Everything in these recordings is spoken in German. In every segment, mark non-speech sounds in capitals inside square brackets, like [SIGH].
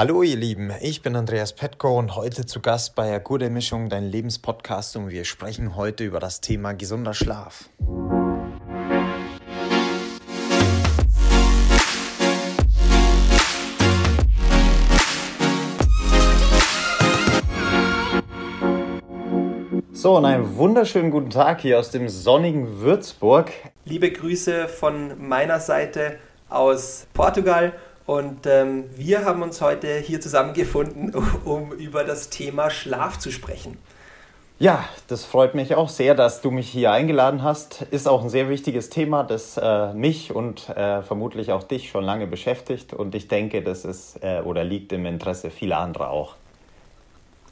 Hallo ihr Lieben, ich bin Andreas Petko und heute zu Gast bei Gute Mischung, dein Lebenspodcast und wir sprechen heute über das Thema gesunder Schlaf. So, und einen wunderschönen guten Tag hier aus dem sonnigen Würzburg. Liebe Grüße von meiner Seite aus Portugal und ähm, wir haben uns heute hier zusammengefunden, [LAUGHS] um über das Thema Schlaf zu sprechen. Ja, das freut mich auch sehr, dass du mich hier eingeladen hast. Ist auch ein sehr wichtiges Thema, das äh, mich und äh, vermutlich auch dich schon lange beschäftigt. Und ich denke, das ist äh, oder liegt im Interesse vieler anderer auch.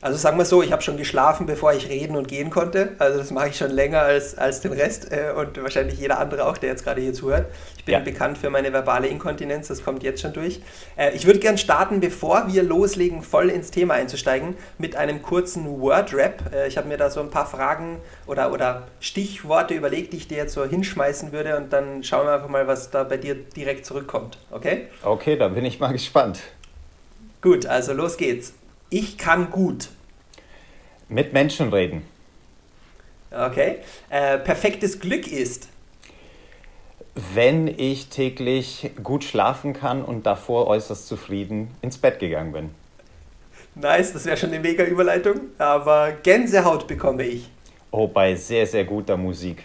Also sagen wir so, ich habe schon geschlafen, bevor ich reden und gehen konnte. Also das mache ich schon länger als, als den Rest äh, und wahrscheinlich jeder andere auch, der jetzt gerade hier zuhört. Ich bin ja. bekannt für meine verbale Inkontinenz, das kommt jetzt schon durch. Äh, ich würde gerne starten, bevor wir loslegen, voll ins Thema einzusteigen, mit einem kurzen Word-Rap. Äh, ich habe mir da so ein paar Fragen oder, oder Stichworte überlegt, die ich dir jetzt so hinschmeißen würde und dann schauen wir einfach mal, was da bei dir direkt zurückkommt. Okay? Okay, da bin ich mal gespannt. Gut, also los geht's. Ich kann gut. Mit Menschen reden. Okay. Äh, perfektes Glück ist. Wenn ich täglich gut schlafen kann und davor äußerst zufrieden ins Bett gegangen bin. Nice, das wäre schon eine mega Überleitung. Aber Gänsehaut bekomme ich. Oh, bei sehr, sehr guter Musik.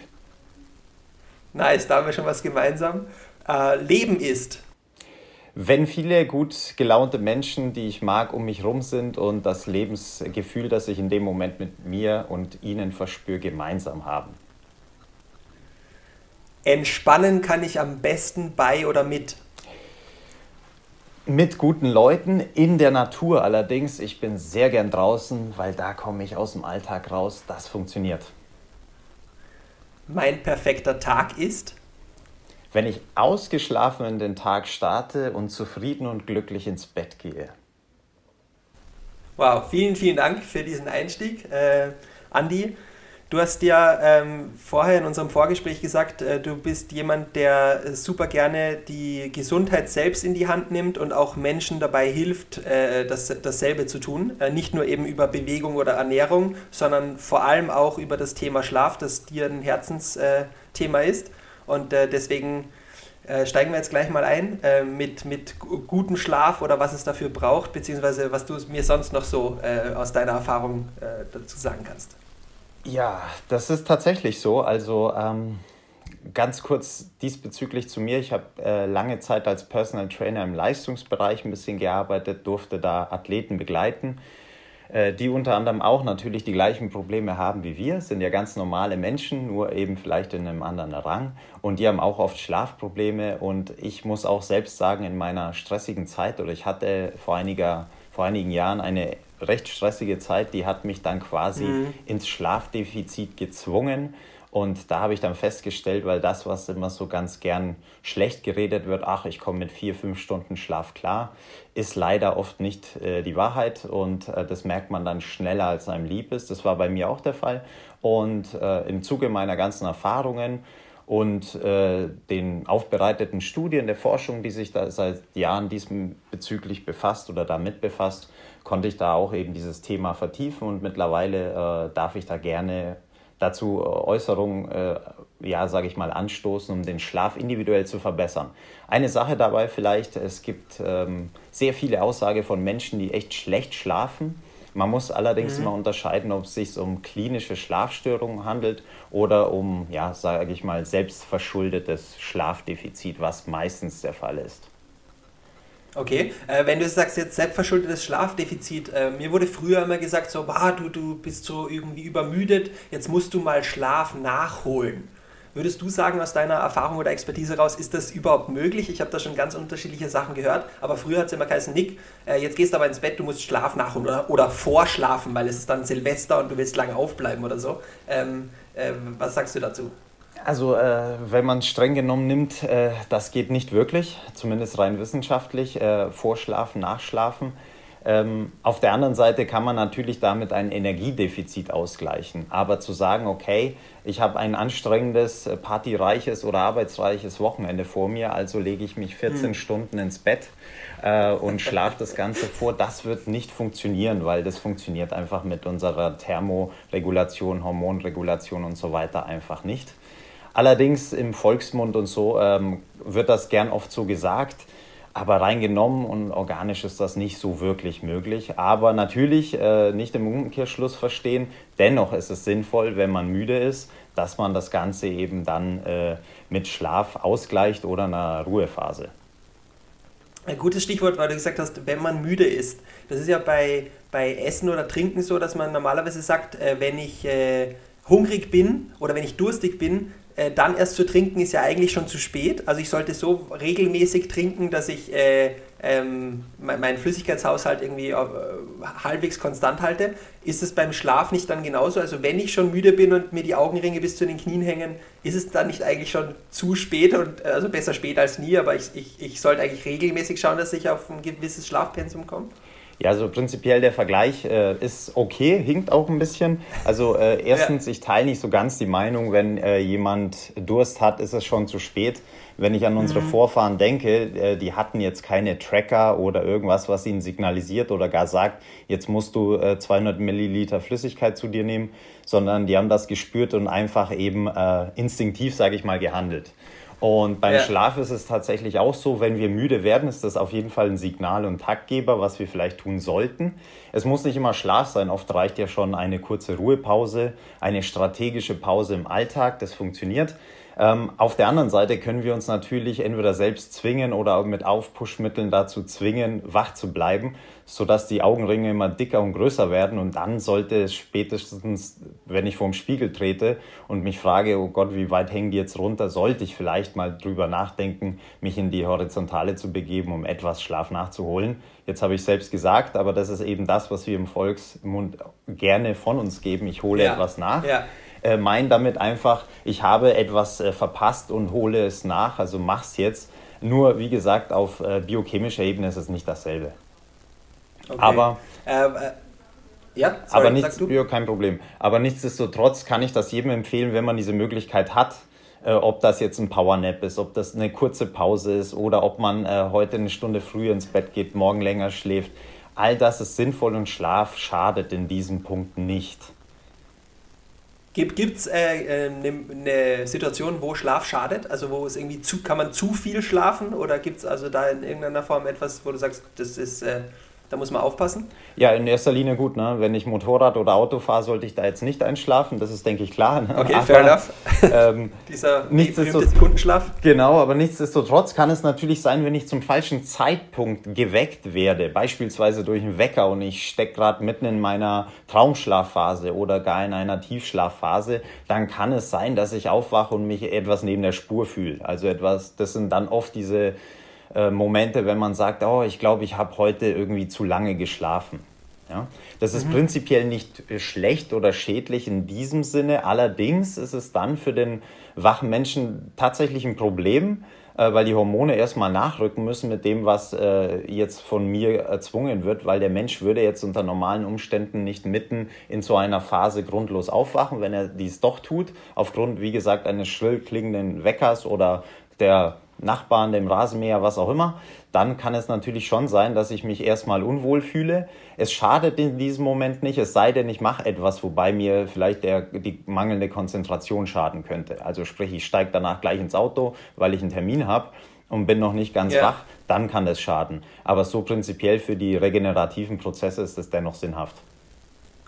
Nice, da haben wir schon was gemeinsam. Äh, Leben ist wenn viele gut gelaunte Menschen, die ich mag, um mich rum sind und das Lebensgefühl, das ich in dem Moment mit mir und ihnen verspüre, gemeinsam haben. Entspannen kann ich am besten bei oder mit? Mit guten Leuten in der Natur allerdings. Ich bin sehr gern draußen, weil da komme ich aus dem Alltag raus. Das funktioniert. Mein perfekter Tag ist? Wenn ich ausgeschlafen in den Tag starte und zufrieden und glücklich ins Bett gehe. Wow, vielen, vielen Dank für diesen Einstieg, äh, Andi. Du hast ja ähm, vorher in unserem Vorgespräch gesagt, äh, du bist jemand, der super gerne die Gesundheit selbst in die Hand nimmt und auch Menschen dabei hilft, äh, das, dasselbe zu tun. Äh, nicht nur eben über Bewegung oder Ernährung, sondern vor allem auch über das Thema Schlaf, das dir ein Herzensthema ist. Und äh, deswegen äh, steigen wir jetzt gleich mal ein äh, mit, mit gutem Schlaf oder was es dafür braucht, beziehungsweise was du mir sonst noch so äh, aus deiner Erfahrung äh, dazu sagen kannst. Ja, das ist tatsächlich so. Also ähm, ganz kurz diesbezüglich zu mir. Ich habe äh, lange Zeit als Personal Trainer im Leistungsbereich ein bisschen gearbeitet, durfte da Athleten begleiten die unter anderem auch natürlich die gleichen Probleme haben wie wir, sind ja ganz normale Menschen, nur eben vielleicht in einem anderen Rang. Und die haben auch oft Schlafprobleme. Und ich muss auch selbst sagen, in meiner stressigen Zeit, oder ich hatte vor, einiger, vor einigen Jahren eine recht stressige Zeit, die hat mich dann quasi mhm. ins Schlafdefizit gezwungen. Und da habe ich dann festgestellt, weil das, was immer so ganz gern schlecht geredet wird, ach, ich komme mit vier, fünf Stunden Schlaf klar, ist leider oft nicht äh, die Wahrheit und äh, das merkt man dann schneller, als einem lieb ist. Das war bei mir auch der Fall. Und äh, im Zuge meiner ganzen Erfahrungen und äh, den aufbereiteten Studien der Forschung, die sich da seit Jahren diesbezüglich befasst oder damit befasst, konnte ich da auch eben dieses Thema vertiefen und mittlerweile äh, darf ich da gerne dazu äh, Äußerungen, äh, ja, sage ich mal, anstoßen, um den Schlaf individuell zu verbessern. Eine Sache dabei vielleicht, es gibt ähm, sehr viele Aussagen von Menschen, die echt schlecht schlafen. Man muss allerdings mhm. immer unterscheiden, ob es sich um klinische Schlafstörungen handelt oder um, ja, sage ich mal, selbstverschuldetes Schlafdefizit, was meistens der Fall ist. Okay, äh, wenn du sagst jetzt selbstverschuldetes Schlafdefizit, äh, mir wurde früher immer gesagt, so, bah, du, du bist so irgendwie übermüdet, jetzt musst du mal Schlaf nachholen. Würdest du sagen, aus deiner Erfahrung oder Expertise raus, ist das überhaupt möglich? Ich habe da schon ganz unterschiedliche Sachen gehört, aber früher hat es immer geheißen, Nick, äh, jetzt gehst du aber ins Bett, du musst Schlaf nachholen oder, oder vorschlafen, weil es ist dann Silvester und du willst lange aufbleiben oder so. Ähm, äh, was sagst du dazu? Also äh, wenn man es streng genommen nimmt, äh, das geht nicht wirklich, zumindest rein wissenschaftlich. Äh, vorschlafen, nachschlafen. Ähm, auf der anderen Seite kann man natürlich damit ein Energiedefizit ausgleichen. Aber zu sagen, okay, ich habe ein anstrengendes, äh, partyreiches oder arbeitsreiches Wochenende vor mir, also lege ich mich 14 mhm. Stunden ins Bett äh, und schlafe das Ganze vor, das wird nicht funktionieren, weil das funktioniert einfach mit unserer Thermoregulation, Hormonregulation und so weiter einfach nicht. Allerdings im Volksmund und so ähm, wird das gern oft so gesagt aber rein genommen und organisch ist das nicht so wirklich möglich. Aber natürlich äh, nicht im Umkehrschluss verstehen. Dennoch ist es sinnvoll, wenn man müde ist, dass man das Ganze eben dann äh, mit Schlaf ausgleicht oder einer Ruhephase. Ein gutes Stichwort, weil du gesagt hast, wenn man müde ist. Das ist ja bei, bei Essen oder Trinken so, dass man normalerweise sagt, äh, wenn ich äh, hungrig bin oder wenn ich durstig bin, äh, dann erst zu trinken ist ja eigentlich schon zu spät. Also ich sollte so regelmäßig trinken, dass ich äh, ähm, meinen Flüssigkeitshaushalt irgendwie äh, halbwegs konstant halte. Ist es beim Schlaf nicht dann genauso? Also wenn ich schon müde bin und mir die Augenringe bis zu den Knien hängen, ist es dann nicht eigentlich schon zu spät? Und, also besser spät als nie, aber ich, ich, ich sollte eigentlich regelmäßig schauen, dass ich auf ein gewisses Schlafpensum komme? Ja, also prinzipiell der Vergleich äh, ist okay, hinkt auch ein bisschen. Also äh, [LAUGHS] erstens, ja. ich teile nicht so ganz die Meinung, wenn äh, jemand Durst hat, ist es schon zu spät. Wenn ich an unsere mhm. Vorfahren denke, äh, die hatten jetzt keine Tracker oder irgendwas, was ihnen signalisiert oder gar sagt, jetzt musst du 200 äh, Milliliter Flüssigkeit zu dir nehmen, sondern die haben das gespürt und einfach eben äh, instinktiv, sage ich mal, gehandelt. Und beim ja. Schlaf ist es tatsächlich auch so, wenn wir müde werden, ist das auf jeden Fall ein Signal und Taktgeber, was wir vielleicht tun sollten. Es muss nicht immer Schlaf sein, oft reicht ja schon eine kurze Ruhepause, eine strategische Pause im Alltag, das funktioniert. Ähm, auf der anderen Seite können wir uns natürlich entweder selbst zwingen oder auch mit Aufpushmitteln dazu zwingen, wach zu bleiben, sodass die Augenringe immer dicker und größer werden. Und dann sollte es spätestens, wenn ich vorm Spiegel trete und mich frage, oh Gott, wie weit hängen die jetzt runter, sollte ich vielleicht mal drüber nachdenken, mich in die Horizontale zu begeben, um etwas Schlaf nachzuholen. Jetzt habe ich selbst gesagt, aber das ist eben das, was wir im Volksmund gerne von uns geben. Ich hole ja. etwas nach. Ja äh, meinen damit einfach, ich habe etwas äh, verpasst und hole es nach, also mach's jetzt. Nur, wie gesagt, auf äh, biochemischer Ebene ist es nicht dasselbe. Okay. Aber. Ja, sorry, aber nichts, ja, kein Problem. Aber nichtsdestotrotz kann ich das jedem empfehlen, wenn man diese Möglichkeit hat, ob das jetzt ein Powernap ist, ob das eine kurze Pause ist oder ob man äh, heute eine Stunde früher ins Bett geht, morgen länger schläft. All das ist sinnvoll und Schlaf schadet in diesem Punkt nicht. Gibt es äh, eine äh, ne Situation, wo Schlaf schadet? Also wo es irgendwie zu, kann man zu viel schlafen oder gibt es also da in irgendeiner Form etwas, wo du sagst, das ist äh, da muss man aufpassen? Ja, in erster Linie gut. Ne? Wenn ich Motorrad oder Auto fahre, sollte ich da jetzt nicht einschlafen. Das ist, denke ich, klar. Ne? Okay, aber, fair enough. [LAUGHS] Ähm, [LAUGHS] Dieser nichtsdestotrotz, Kundenschlaf. Genau, aber nichtsdestotrotz kann es natürlich sein, wenn ich zum falschen Zeitpunkt geweckt werde, beispielsweise durch einen Wecker und ich stecke gerade mitten in meiner Traumschlafphase oder gar in einer Tiefschlafphase, dann kann es sein, dass ich aufwache und mich etwas neben der Spur fühle. Also etwas, das sind dann oft diese äh, Momente, wenn man sagt, oh, ich glaube, ich habe heute irgendwie zu lange geschlafen. Ja? Das ist mhm. prinzipiell nicht schlecht oder schädlich in diesem Sinne. Allerdings ist es dann für den wachen Menschen tatsächlich ein Problem, äh, weil die Hormone erstmal nachrücken müssen mit dem, was äh, jetzt von mir erzwungen wird, weil der Mensch würde jetzt unter normalen Umständen nicht mitten in so einer Phase grundlos aufwachen, wenn er dies doch tut, aufgrund, wie gesagt, eines schrill klingenden Weckers oder der Nachbarn, dem Rasenmäher, was auch immer, dann kann es natürlich schon sein, dass ich mich erstmal unwohl fühle. Es schadet in diesem Moment nicht, es sei denn, ich mache etwas, wobei mir vielleicht der, die mangelnde Konzentration schaden könnte. Also sprich, ich steige danach gleich ins Auto, weil ich einen Termin habe und bin noch nicht ganz ja. wach, dann kann das schaden. Aber so prinzipiell für die regenerativen Prozesse ist es dennoch sinnhaft.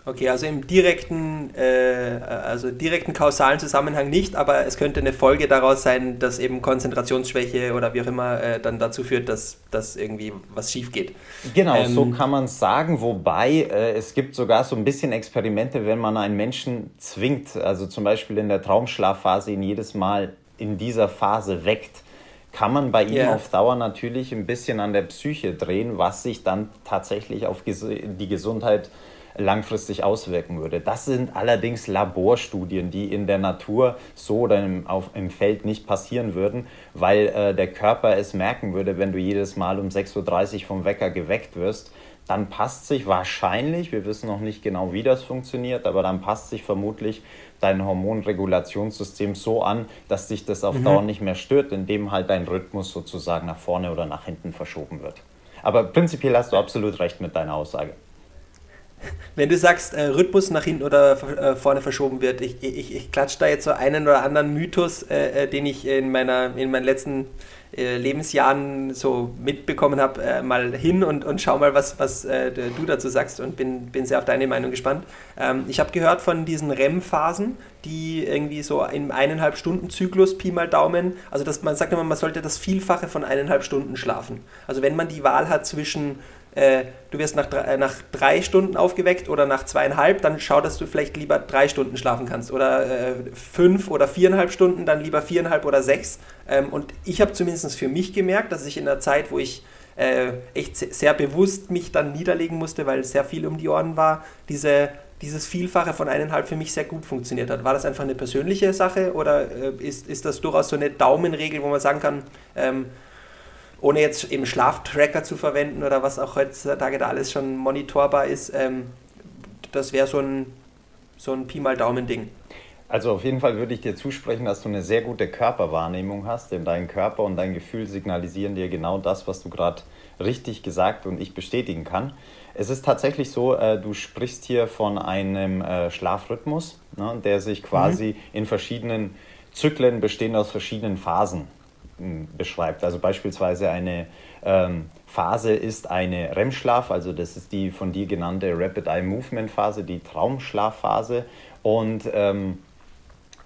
Okay, also im direkten, äh, also direkten kausalen Zusammenhang nicht, aber es könnte eine Folge daraus sein, dass eben Konzentrationsschwäche oder wie auch immer äh, dann dazu führt, dass, dass irgendwie was schief geht. Genau, ähm, so kann man es sagen, wobei äh, es gibt sogar so ein bisschen Experimente, wenn man einen Menschen zwingt, also zum Beispiel in der Traumschlafphase ihn jedes Mal in dieser Phase weckt, kann man bei ihm yeah. auf Dauer natürlich ein bisschen an der Psyche drehen, was sich dann tatsächlich auf die Gesundheit langfristig auswirken würde. Das sind allerdings Laborstudien, die in der Natur so oder im, auf, im Feld nicht passieren würden, weil äh, der Körper es merken würde, wenn du jedes Mal um 6.30 Uhr vom Wecker geweckt wirst, dann passt sich wahrscheinlich, wir wissen noch nicht genau, wie das funktioniert, aber dann passt sich vermutlich dein Hormonregulationssystem so an, dass dich das auf mhm. Dauer nicht mehr stört, indem halt dein Rhythmus sozusagen nach vorne oder nach hinten verschoben wird. Aber prinzipiell hast du absolut recht mit deiner Aussage. Wenn du sagst, äh, Rhythmus nach hinten oder äh, vorne verschoben wird, ich, ich, ich klatsche da jetzt so einen oder anderen Mythos, äh, äh den ich in, meiner, in meinen letzten äh, Lebensjahren so mitbekommen habe, äh, mal hin und, und schau mal, was, was du dazu sagst und bin, bin sehr auf deine Meinung gespannt. Ähm, ich habe gehört von diesen REM-Phasen, die irgendwie so im eineinhalb Stunden Zyklus, Pi mal Daumen, also das, man sagt immer, man sollte das Vielfache von eineinhalb Stunden schlafen. Also wenn man die Wahl hat zwischen äh, du wirst nach drei, äh, nach drei Stunden aufgeweckt oder nach zweieinhalb, dann schau, dass du vielleicht lieber drei Stunden schlafen kannst. Oder äh, fünf oder viereinhalb Stunden, dann lieber viereinhalb oder sechs. Ähm, und ich habe zumindest für mich gemerkt, dass ich in der Zeit, wo ich äh, echt sehr bewusst mich dann niederlegen musste, weil sehr viel um die Ohren war, diese dieses Vielfache von eineinhalb für mich sehr gut funktioniert hat. War das einfach eine persönliche Sache oder äh, ist, ist das durchaus so eine Daumenregel, wo man sagen kann, ähm, ohne jetzt eben Schlaftracker zu verwenden oder was auch heutzutage da alles schon monitorbar ist, ähm, das wäre so ein, so ein Pi mal Daumen-Ding. Also auf jeden Fall würde ich dir zusprechen, dass du eine sehr gute Körperwahrnehmung hast, denn dein Körper und dein Gefühl signalisieren dir genau das, was du gerade richtig gesagt und ich bestätigen kann. Es ist tatsächlich so, äh, du sprichst hier von einem äh, Schlafrhythmus, ne, der sich quasi mhm. in verschiedenen Zyklen bestehend aus verschiedenen Phasen beschreibt. Also beispielsweise eine ähm, Phase ist eine REM-Schlaf, also das ist die von dir genannte Rapid Eye Movement Phase, die Traumschlafphase. Und ähm,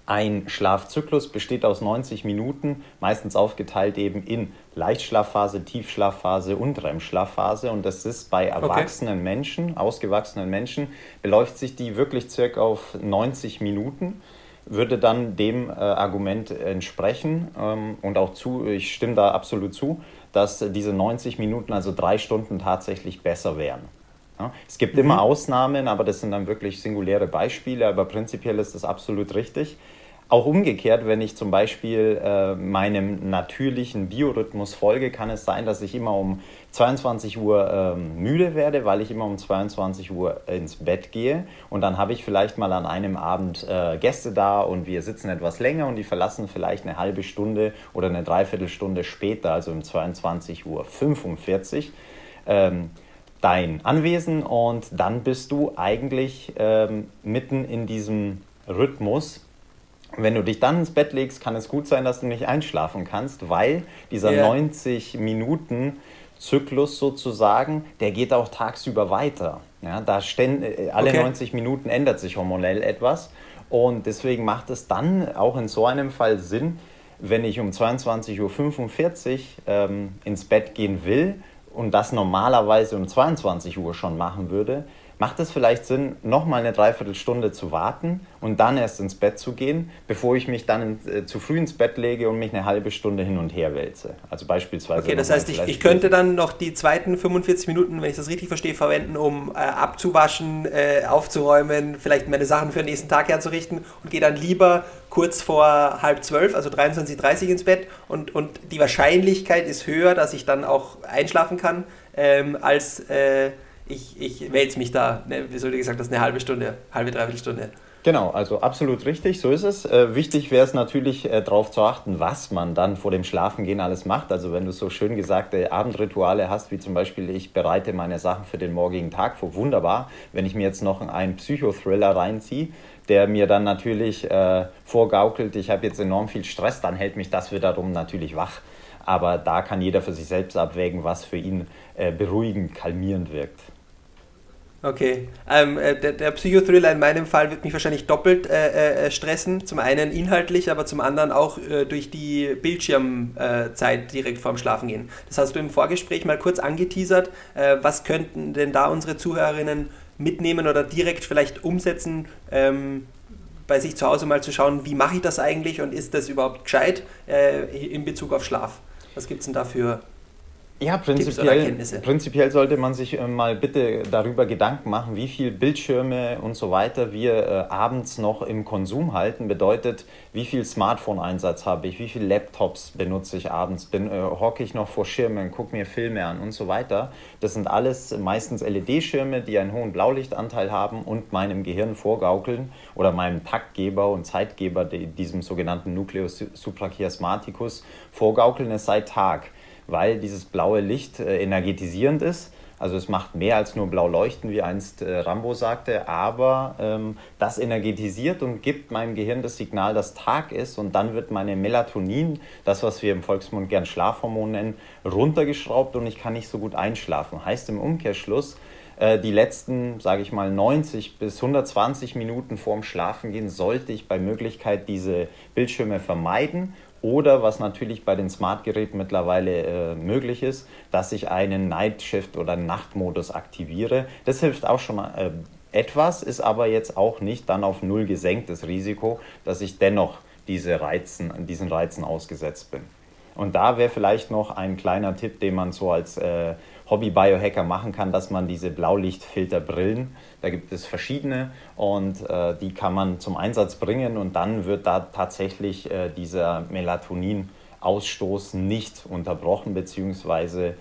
ein Schlafzyklus besteht aus 90 Minuten, meistens aufgeteilt eben in Leichtschlafphase, Tiefschlafphase und REM-Schlafphase. Und das ist bei erwachsenen okay. Menschen, ausgewachsenen Menschen, beläuft sich die wirklich circa auf 90 Minuten würde dann dem äh, Argument entsprechen ähm, und auch zu, ich stimme da absolut zu, dass diese 90 Minuten, also drei Stunden tatsächlich besser wären. Ja? Es gibt mhm. immer Ausnahmen, aber das sind dann wirklich singuläre Beispiele, aber prinzipiell ist das absolut richtig. Auch umgekehrt, wenn ich zum Beispiel äh, meinem natürlichen Biorhythmus folge, kann es sein, dass ich immer um 22 Uhr ähm, müde werde, weil ich immer um 22 Uhr ins Bett gehe. Und dann habe ich vielleicht mal an einem Abend äh, Gäste da und wir sitzen etwas länger und die verlassen vielleicht eine halbe Stunde oder eine Dreiviertelstunde später, also um 22.45 Uhr. Ähm, dein Anwesen und dann bist du eigentlich ähm, mitten in diesem Rhythmus wenn du dich dann ins Bett legst, kann es gut sein, dass du nicht einschlafen kannst, weil dieser yeah. 90 Minuten Zyklus sozusagen, der geht auch tagsüber weiter. Ja, da ständ, äh, alle okay. 90 Minuten ändert sich hormonell etwas und deswegen macht es dann auch in so einem Fall Sinn, wenn ich um 22.45 Uhr ähm, ins Bett gehen will und das normalerweise um 22 Uhr schon machen würde, macht es vielleicht Sinn, nochmal eine Dreiviertelstunde zu warten und dann erst ins Bett zu gehen, bevor ich mich dann in, äh, zu früh ins Bett lege und mich eine halbe Stunde hin und her wälze. Also beispielsweise. Okay, das heißt, ich, ich könnte dann noch die zweiten 45 Minuten, wenn ich das richtig verstehe, verwenden, um äh, abzuwaschen, äh, aufzuräumen, vielleicht meine Sachen für den nächsten Tag herzurichten und gehe dann lieber kurz vor halb zwölf, also 23.30 Uhr ins Bett und, und die Wahrscheinlichkeit ist höher, dass ich dann auch einschlafen kann, ähm, als äh, ich, ich wälze mich da, ne, wie soll ich gesagt, das ist eine halbe Stunde, halbe, dreiviertel Stunde. Genau, also absolut richtig, so ist es. Äh, wichtig wäre es natürlich äh, darauf zu achten, was man dann vor dem Schlafengehen alles macht. Also wenn du so schön gesagte Abendrituale hast, wie zum Beispiel ich bereite meine Sachen für den morgigen Tag vor, wunderbar. Wenn ich mir jetzt noch einen Psychothriller reinziehe, der mir dann natürlich äh, vorgaukelt, ich habe jetzt enorm viel Stress, dann hält mich das wiederum natürlich wach. Aber da kann jeder für sich selbst abwägen, was für ihn äh, beruhigend, kalmierend wirkt. Okay. Ähm, äh, der, der Psychothriller in meinem Fall wird mich wahrscheinlich doppelt äh, äh, stressen. Zum einen inhaltlich, aber zum anderen auch äh, durch die Bildschirmzeit direkt vorm Schlafen gehen. Das hast du im Vorgespräch mal kurz angeteasert. Äh, was könnten denn da unsere Zuhörerinnen mitnehmen oder direkt vielleicht umsetzen, ähm, bei sich zu Hause mal zu schauen, wie mache ich das eigentlich und ist das überhaupt gescheit äh, in Bezug auf Schlaf? Was gibt es denn da für ja, prinzipiell, prinzipiell sollte man sich äh, mal bitte darüber Gedanken machen, wie viel Bildschirme und so weiter wir äh, abends noch im Konsum halten. Bedeutet, wie viel Smartphone-Einsatz habe ich, wie viele Laptops benutze ich abends, bin, äh, hocke ich noch vor Schirmen, gucke mir Filme an und so weiter. Das sind alles meistens LED-Schirme, die einen hohen Blaulichtanteil haben und meinem Gehirn vorgaukeln oder meinem Taktgeber und Zeitgeber, diesem sogenannten Nucleus suprachiasmaticus, vorgaukeln, es sei Tag weil dieses blaue Licht äh, energetisierend ist. Also es macht mehr als nur blau leuchten, wie einst äh, Rambo sagte, aber ähm, das energetisiert und gibt meinem Gehirn das Signal, dass Tag ist und dann wird meine Melatonin, das was wir im Volksmund gern Schlafhormon nennen, runtergeschraubt und ich kann nicht so gut einschlafen. Heißt im Umkehrschluss, äh, die letzten, sage ich mal, 90 bis 120 Minuten vorm Schlafengehen sollte ich bei Möglichkeit diese Bildschirme vermeiden oder was natürlich bei den Smart-Geräten mittlerweile äh, möglich ist, dass ich einen Night Shift oder Nachtmodus aktiviere. Das hilft auch schon äh, etwas, ist aber jetzt auch nicht dann auf null gesenkt, das Risiko, dass ich dennoch diese Reizen, diesen Reizen ausgesetzt bin. Und da wäre vielleicht noch ein kleiner Tipp, den man so als äh, Hobby-Biohacker machen kann, dass man diese Blaulichtfilterbrillen, da gibt es verschiedene und äh, die kann man zum Einsatz bringen und dann wird da tatsächlich äh, dieser Melatoninausstoß nicht unterbrochen, beziehungsweise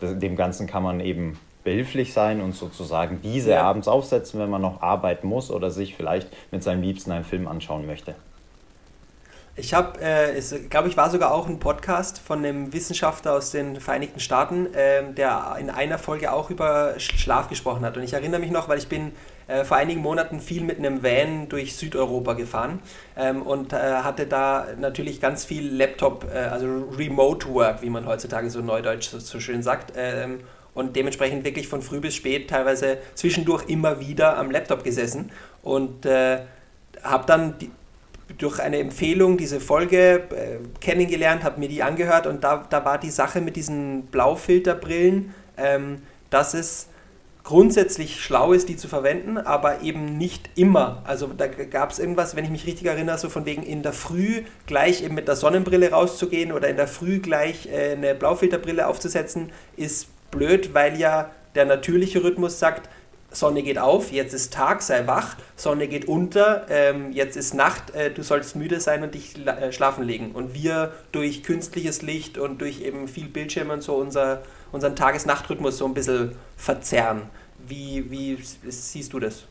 dem Ganzen kann man eben behilflich sein und sozusagen diese ja. abends aufsetzen, wenn man noch arbeiten muss oder sich vielleicht mit seinem Liebsten einen Film anschauen möchte. Ich habe, äh, glaube ich, war sogar auch ein Podcast von einem Wissenschaftler aus den Vereinigten Staaten, äh, der in einer Folge auch über Schlaf gesprochen hat. Und ich erinnere mich noch, weil ich bin äh, vor einigen Monaten viel mit einem Van durch Südeuropa gefahren ähm, und äh, hatte da natürlich ganz viel Laptop, äh, also Remote Work, wie man heutzutage so neudeutsch so, so schön sagt. Ähm, und dementsprechend wirklich von früh bis spät teilweise zwischendurch immer wieder am Laptop gesessen und äh, habe dann die, durch eine Empfehlung diese Folge äh, kennengelernt, habe mir die angehört und da, da war die Sache mit diesen Blaufilterbrillen, ähm, dass es grundsätzlich schlau ist, die zu verwenden, aber eben nicht immer. Also da gab es irgendwas, wenn ich mich richtig erinnere, so von wegen in der Früh gleich eben mit der Sonnenbrille rauszugehen oder in der Früh gleich äh, eine Blaufilterbrille aufzusetzen, ist blöd, weil ja der natürliche Rhythmus sagt, Sonne geht auf, jetzt ist Tag, sei wach, Sonne geht unter, ähm, jetzt ist Nacht, äh, du sollst müde sein und dich äh, schlafen legen. Und wir durch künstliches Licht und durch eben viel Bildschirm und so unser, unseren Tages-Nacht-Rhythmus so ein bisschen verzerren. Wie, wie siehst du das?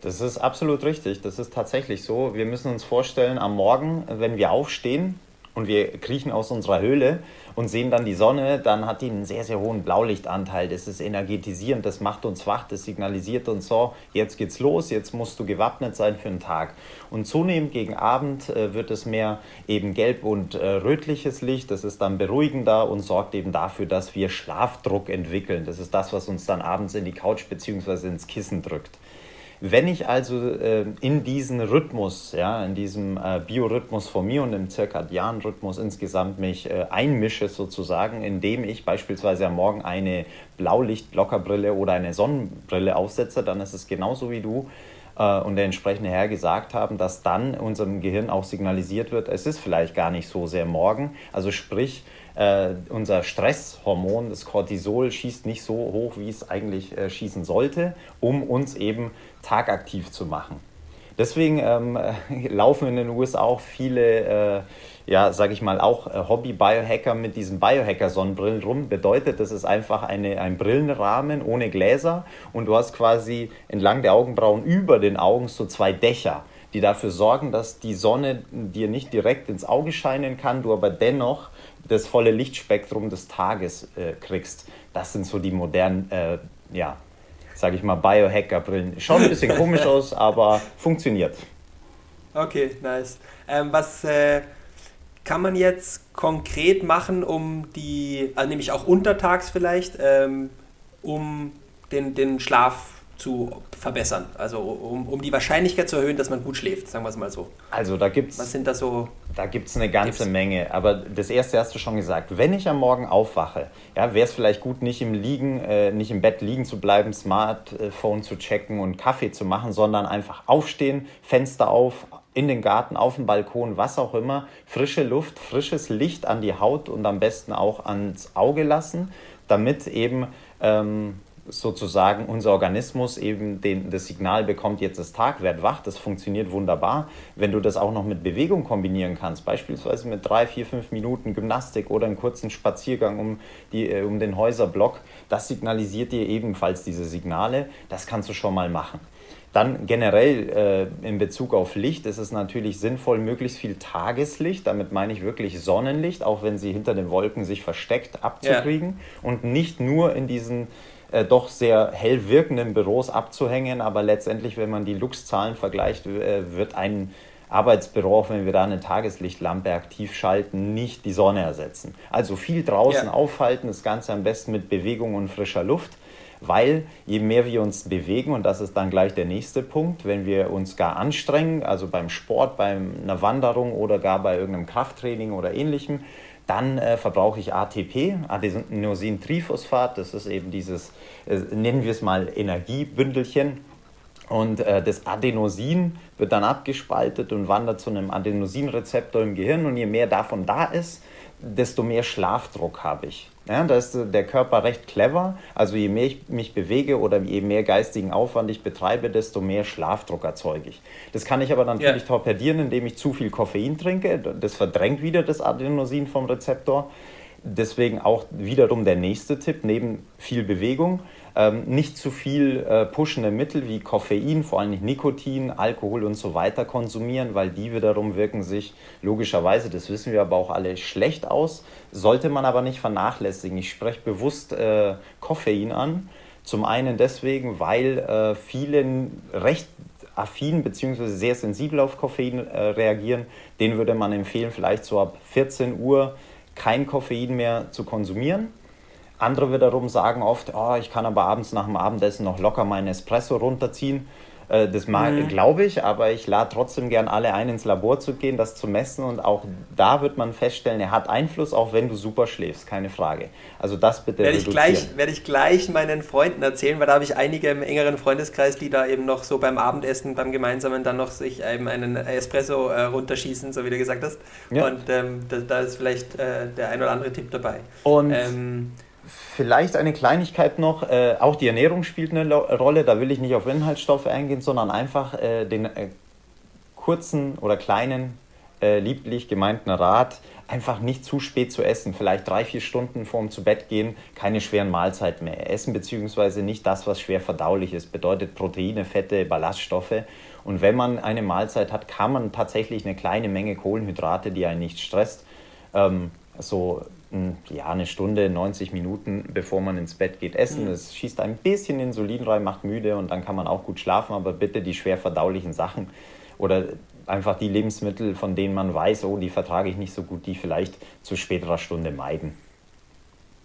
Das ist absolut richtig, das ist tatsächlich so. Wir müssen uns vorstellen, am Morgen, wenn wir aufstehen, und wir kriechen aus unserer Höhle und sehen dann die Sonne, dann hat die einen sehr, sehr hohen Blaulichtanteil. Das ist energetisierend, das macht uns wach, das signalisiert uns so, jetzt geht's los, jetzt musst du gewappnet sein für den Tag. Und zunehmend gegen Abend äh, wird es mehr eben gelb und äh, rötliches Licht, das ist dann beruhigender und sorgt eben dafür, dass wir Schlafdruck entwickeln. Das ist das, was uns dann abends in die Couch bzw. ins Kissen drückt. Wenn ich also äh, in diesen Rhythmus, ja, in diesem äh, Biorhythmus von mir und im zirkadianen Rhythmus insgesamt mich äh, einmische sozusagen, indem ich beispielsweise am Morgen eine Blaulichtblockerbrille oder eine Sonnenbrille aufsetze, dann ist es genauso wie du äh, und der entsprechende Herr gesagt haben, dass dann unserem Gehirn auch signalisiert wird, es ist vielleicht gar nicht so sehr morgen. Also sprich, äh, unser Stresshormon, das Cortisol, schießt nicht so hoch, wie es eigentlich äh, schießen sollte, um uns eben tagaktiv zu machen. Deswegen ähm, [LAUGHS] laufen in den USA auch viele, äh, ja, sage ich mal, auch äh, Hobby-Biohacker mit diesen Biohacker-Sonnenbrillen rum. Bedeutet, das ist einfach eine, ein Brillenrahmen ohne Gläser und du hast quasi entlang der Augenbrauen über den Augen so zwei Dächer, die dafür sorgen, dass die Sonne dir nicht direkt ins Auge scheinen kann, du aber dennoch das volle Lichtspektrum des Tages äh, kriegst. Das sind so die modernen, äh, ja, sage ich mal, Biohacker-Brillen. Schaut ein bisschen komisch [LAUGHS] aus, aber funktioniert. Okay, nice. Ähm, was äh, kann man jetzt konkret machen, um die, also nämlich auch untertags vielleicht, ähm, um den, den Schlaf zu verbessern? Also um, um die Wahrscheinlichkeit zu erhöhen, dass man gut schläft, sagen wir es mal so. Also da gibt es. Was sind da so? Da gibt es eine ganze Tipps? Menge. Aber das erste hast du schon gesagt. Wenn ich am Morgen aufwache, ja, wäre es vielleicht gut, nicht im Liegen, äh, nicht im Bett liegen zu bleiben, Smartphone zu checken und Kaffee zu machen, sondern einfach aufstehen, Fenster auf, in den Garten, auf dem Balkon, was auch immer, frische Luft, frisches Licht an die Haut und am besten auch ans Auge lassen damit eben ähm, sozusagen unser Organismus eben den, das Signal bekommt, jetzt ist Tag, werd wach, das funktioniert wunderbar. Wenn du das auch noch mit Bewegung kombinieren kannst, beispielsweise mit drei, vier, fünf Minuten Gymnastik oder einen kurzen Spaziergang um, die, äh, um den Häuserblock, das signalisiert dir ebenfalls diese Signale, das kannst du schon mal machen. Dann generell äh, in Bezug auf Licht ist es natürlich sinnvoll, möglichst viel Tageslicht, damit meine ich wirklich Sonnenlicht, auch wenn sie hinter den Wolken sich versteckt, abzukriegen ja. und nicht nur in diesen äh, doch sehr hell wirkenden Büros abzuhängen. Aber letztendlich, wenn man die Lux-Zahlen vergleicht, äh, wird ein Arbeitsbüro, auch wenn wir da eine Tageslichtlampe aktiv schalten, nicht die Sonne ersetzen. Also viel draußen ja. aufhalten, das Ganze am besten mit Bewegung und frischer Luft. Weil je mehr wir uns bewegen, und das ist dann gleich der nächste Punkt, wenn wir uns gar anstrengen, also beim Sport, bei einer Wanderung oder gar bei irgendeinem Krafttraining oder ähnlichem, dann äh, verbrauche ich ATP, Adenosintriphosphat, das ist eben dieses, äh, nennen wir es mal Energiebündelchen. Und äh, das Adenosin wird dann abgespaltet und wandert zu einem Adenosinrezeptor im Gehirn. Und je mehr davon da ist, desto mehr Schlafdruck habe ich. Ja, da ist der Körper recht clever. Also je mehr ich mich bewege oder je mehr geistigen Aufwand ich betreibe, desto mehr Schlafdruck erzeuge ich. Das kann ich aber natürlich ja. torpedieren, indem ich zu viel Koffein trinke. Das verdrängt wieder das Adenosin vom Rezeptor. Deswegen auch wiederum der nächste Tipp, neben viel Bewegung, ähm, nicht zu viel äh, pushende Mittel wie Koffein, vor allem Nikotin, Alkohol und so weiter konsumieren, weil die wiederum wirken sich logischerweise, das wissen wir aber auch alle, schlecht aus, sollte man aber nicht vernachlässigen. Ich spreche bewusst äh, Koffein an. Zum einen deswegen, weil äh, viele recht affin bzw. sehr sensibel auf Koffein äh, reagieren. Den würde man empfehlen, vielleicht so ab 14 Uhr kein Koffein mehr zu konsumieren. Andere wiederum sagen oft, oh, ich kann aber abends nach dem Abendessen noch locker meinen Espresso runterziehen. Äh, das mhm. glaube ich, aber ich lade trotzdem gern alle ein, ins Labor zu gehen, das zu messen und auch da wird man feststellen, er hat Einfluss, auch wenn du super schläfst, keine Frage. Also das bitte werde ich gleich Werde ich gleich meinen Freunden erzählen, weil da habe ich einige im engeren Freundeskreis, die da eben noch so beim Abendessen, beim gemeinsamen dann noch sich eben einen Espresso äh, runterschießen, so wie du gesagt hast. Ja. Und ähm, da, da, ist vielleicht äh, der ein oder andere Tipp dabei. Und ähm, Vielleicht eine Kleinigkeit noch, äh, auch die Ernährung spielt eine Rolle, da will ich nicht auf Inhaltsstoffe eingehen, sondern einfach äh, den äh, kurzen oder kleinen, äh, lieblich gemeinten Rat, einfach nicht zu spät zu essen, vielleicht drei, vier Stunden vorm zu Bett gehen, keine schweren Mahlzeiten mehr essen, beziehungsweise nicht das, was schwer verdaulich ist, bedeutet Proteine, Fette, Ballaststoffe. Und wenn man eine Mahlzeit hat, kann man tatsächlich eine kleine Menge Kohlenhydrate, die einen nicht stresst, ähm, so ja, eine Stunde, 90 Minuten, bevor man ins Bett geht, essen. Mhm. Es schießt ein bisschen Insulin rein, macht müde und dann kann man auch gut schlafen, aber bitte die schwer verdaulichen Sachen oder einfach die Lebensmittel, von denen man weiß, oh, die vertrage ich nicht so gut, die vielleicht zu späterer Stunde meiden.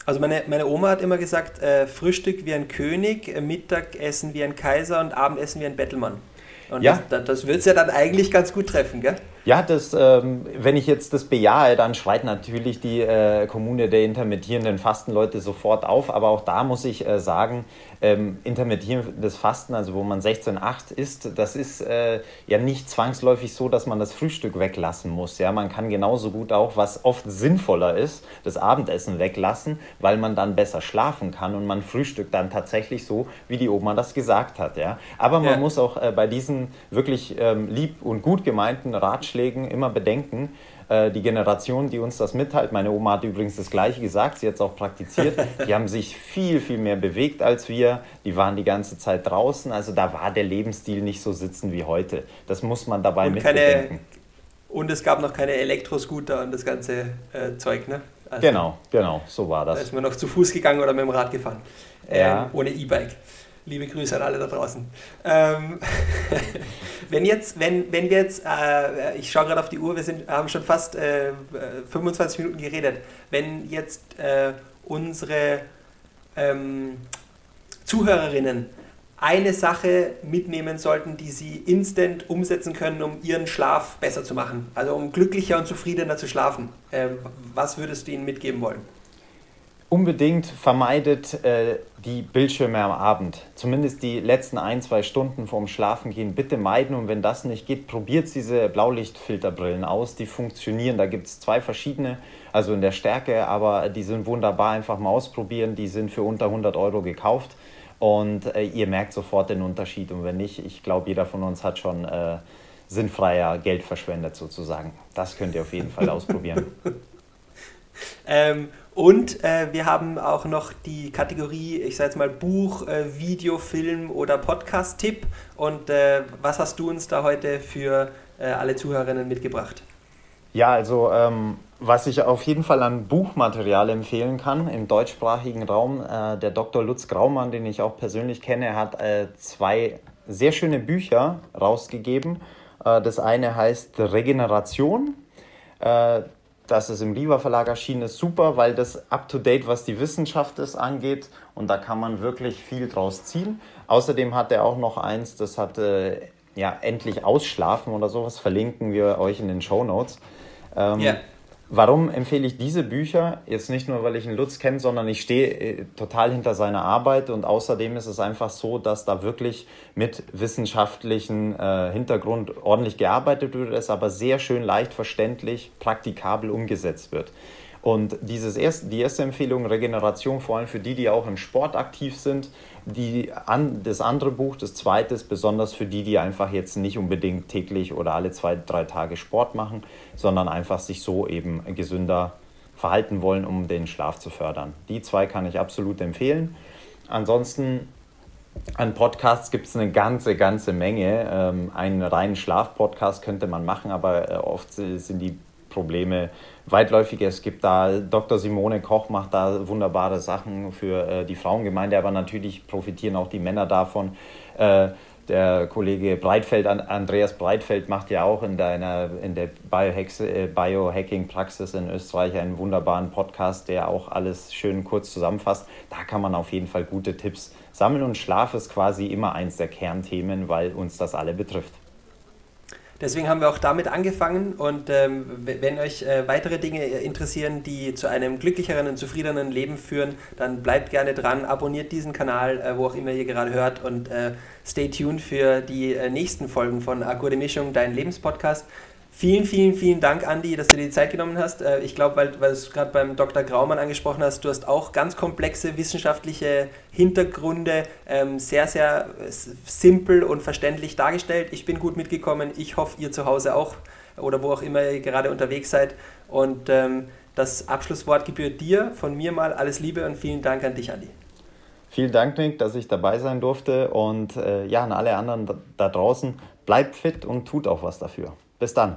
Also meine, meine Oma hat immer gesagt, äh, Frühstück wie ein König, äh, Mittagessen wie ein Kaiser und Abendessen wie ein Bettelmann. Und ja. das, das wird es ja dann eigentlich ganz gut treffen, gell? Ja, das, ähm, wenn ich jetzt das bejahe, dann schreit natürlich die äh, Kommune der intermittierenden Fastenleute sofort auf. Aber auch da muss ich äh, sagen, ähm, intermittierendes Fasten, also wo man 16,8 isst, das ist äh, ja nicht zwangsläufig so, dass man das Frühstück weglassen muss. Ja? Man kann genauso gut auch, was oft sinnvoller ist, das Abendessen weglassen, weil man dann besser schlafen kann und man frühstückt dann tatsächlich so, wie die Oma das gesagt hat. Ja? Aber man ja. muss auch äh, bei diesen wirklich ähm, lieb und gut gemeinten Ratschlägen immer bedenken, äh, die Generation, die uns das mitteilt, meine Oma hat übrigens das Gleiche gesagt, sie hat es auch praktiziert, [LAUGHS] die haben sich viel, viel mehr bewegt als wir, die waren die ganze Zeit draußen, also da war der Lebensstil nicht so sitzen wie heute. Das muss man dabei und mitbedenken. und es gab noch keine Elektroscooter und das ganze äh, Zeug, ne? Also, genau, genau, so war das. Da ist man noch zu Fuß gegangen oder mit dem Rad gefahren, ja. ähm, ohne E-Bike. Liebe Grüße an alle da draußen. Ähm, [LAUGHS] wenn, jetzt, wenn, wenn wir jetzt, äh, ich schaue gerade auf die Uhr, wir sind, haben schon fast äh, 25 Minuten geredet. Wenn jetzt äh, unsere ähm, Zuhörerinnen eine Sache mitnehmen sollten, die sie instant umsetzen können, um ihren Schlaf besser zu machen, also um glücklicher und zufriedener zu schlafen, ähm, was würdest du ihnen mitgeben wollen? Unbedingt vermeidet äh, die Bildschirme am Abend. Zumindest die letzten ein, zwei Stunden vorm Schlafengehen bitte meiden. Und wenn das nicht geht, probiert diese Blaulichtfilterbrillen aus. Die funktionieren. Da gibt es zwei verschiedene, also in der Stärke, aber die sind wunderbar. Einfach mal ausprobieren. Die sind für unter 100 Euro gekauft. Und äh, ihr merkt sofort den Unterschied. Und wenn nicht, ich glaube, jeder von uns hat schon äh, sinnfreier Geld verschwendet sozusagen. Das könnt ihr auf jeden Fall [LAUGHS] ausprobieren. ähm, und äh, wir haben auch noch die Kategorie, ich sage jetzt mal Buch, äh, Video, Film oder Podcast-Tipp. Und äh, was hast du uns da heute für äh, alle Zuhörerinnen mitgebracht? Ja, also ähm, was ich auf jeden Fall an Buchmaterial empfehlen kann im deutschsprachigen Raum, äh, der Dr. Lutz Graumann, den ich auch persönlich kenne, hat äh, zwei sehr schöne Bücher rausgegeben. das eine heißt Regeneration dass es im Riva Verlag erschienen ist, super, weil das up-to-date, was die Wissenschaft ist, angeht. Und da kann man wirklich viel draus ziehen. Außerdem hat er auch noch eins, das hat äh, ja endlich Ausschlafen oder sowas, verlinken wir euch in den Show Notes. Ähm, yeah. Warum empfehle ich diese Bücher? Jetzt nicht nur, weil ich einen Lutz kenne, sondern ich stehe äh, total hinter seiner Arbeit und außerdem ist es einfach so, dass da wirklich mit wissenschaftlichen äh, Hintergrund ordentlich gearbeitet wird, es aber sehr schön leicht verständlich, praktikabel umgesetzt wird. Und dieses erste, die erste Empfehlung, Regeneration, vor allem für die, die auch im Sport aktiv sind, die, an, das andere Buch, das zweite ist besonders für die, die einfach jetzt nicht unbedingt täglich oder alle zwei, drei Tage Sport machen, sondern einfach sich so eben gesünder verhalten wollen, um den Schlaf zu fördern. Die zwei kann ich absolut empfehlen. Ansonsten an Podcasts gibt es eine ganze, ganze Menge. Ähm, einen reinen Schlaf-Podcast könnte man machen, aber äh, oft sind die Probleme weitläufiger. Es gibt da, Dr. Simone Koch macht da wunderbare Sachen für äh, die Frauengemeinde, aber natürlich profitieren auch die Männer davon. Äh, der Kollege Breitfeld, Andreas Breitfeld, macht ja auch in, deiner, in der äh, Biohacking-Praxis in Österreich einen wunderbaren Podcast, der auch alles schön kurz zusammenfasst. Da kann man auf jeden Fall gute Tipps sammeln und Schlaf ist quasi immer eins der Kernthemen, weil uns das alle betrifft. Deswegen haben wir auch damit angefangen und ähm, wenn euch äh, weitere Dinge interessieren, die zu einem glücklicheren und zufriedeneren Leben führen, dann bleibt gerne dran, abonniert diesen Kanal, äh, wo auch immer ihr gerade hört und äh, stay tuned für die äh, nächsten Folgen von Akurde Mischung, dein Lebenspodcast. Vielen, vielen, vielen Dank, Andi, dass du dir die Zeit genommen hast. Äh, ich glaube, weil, weil du es gerade beim Dr. Graumann angesprochen hast, du hast auch ganz komplexe wissenschaftliche Hintergründe ähm, sehr, sehr simpel und verständlich dargestellt. Ich bin gut mitgekommen. Ich hoffe, ihr zu Hause auch oder wo auch immer ihr gerade unterwegs seid. Und ähm, das Abschlusswort gebührt dir. Von mir mal alles Liebe und vielen Dank an dich, Andi. Vielen Dank, Nick, dass ich dabei sein durfte. Und äh, ja, an alle anderen da draußen, bleibt fit und tut auch was dafür. Bis dann.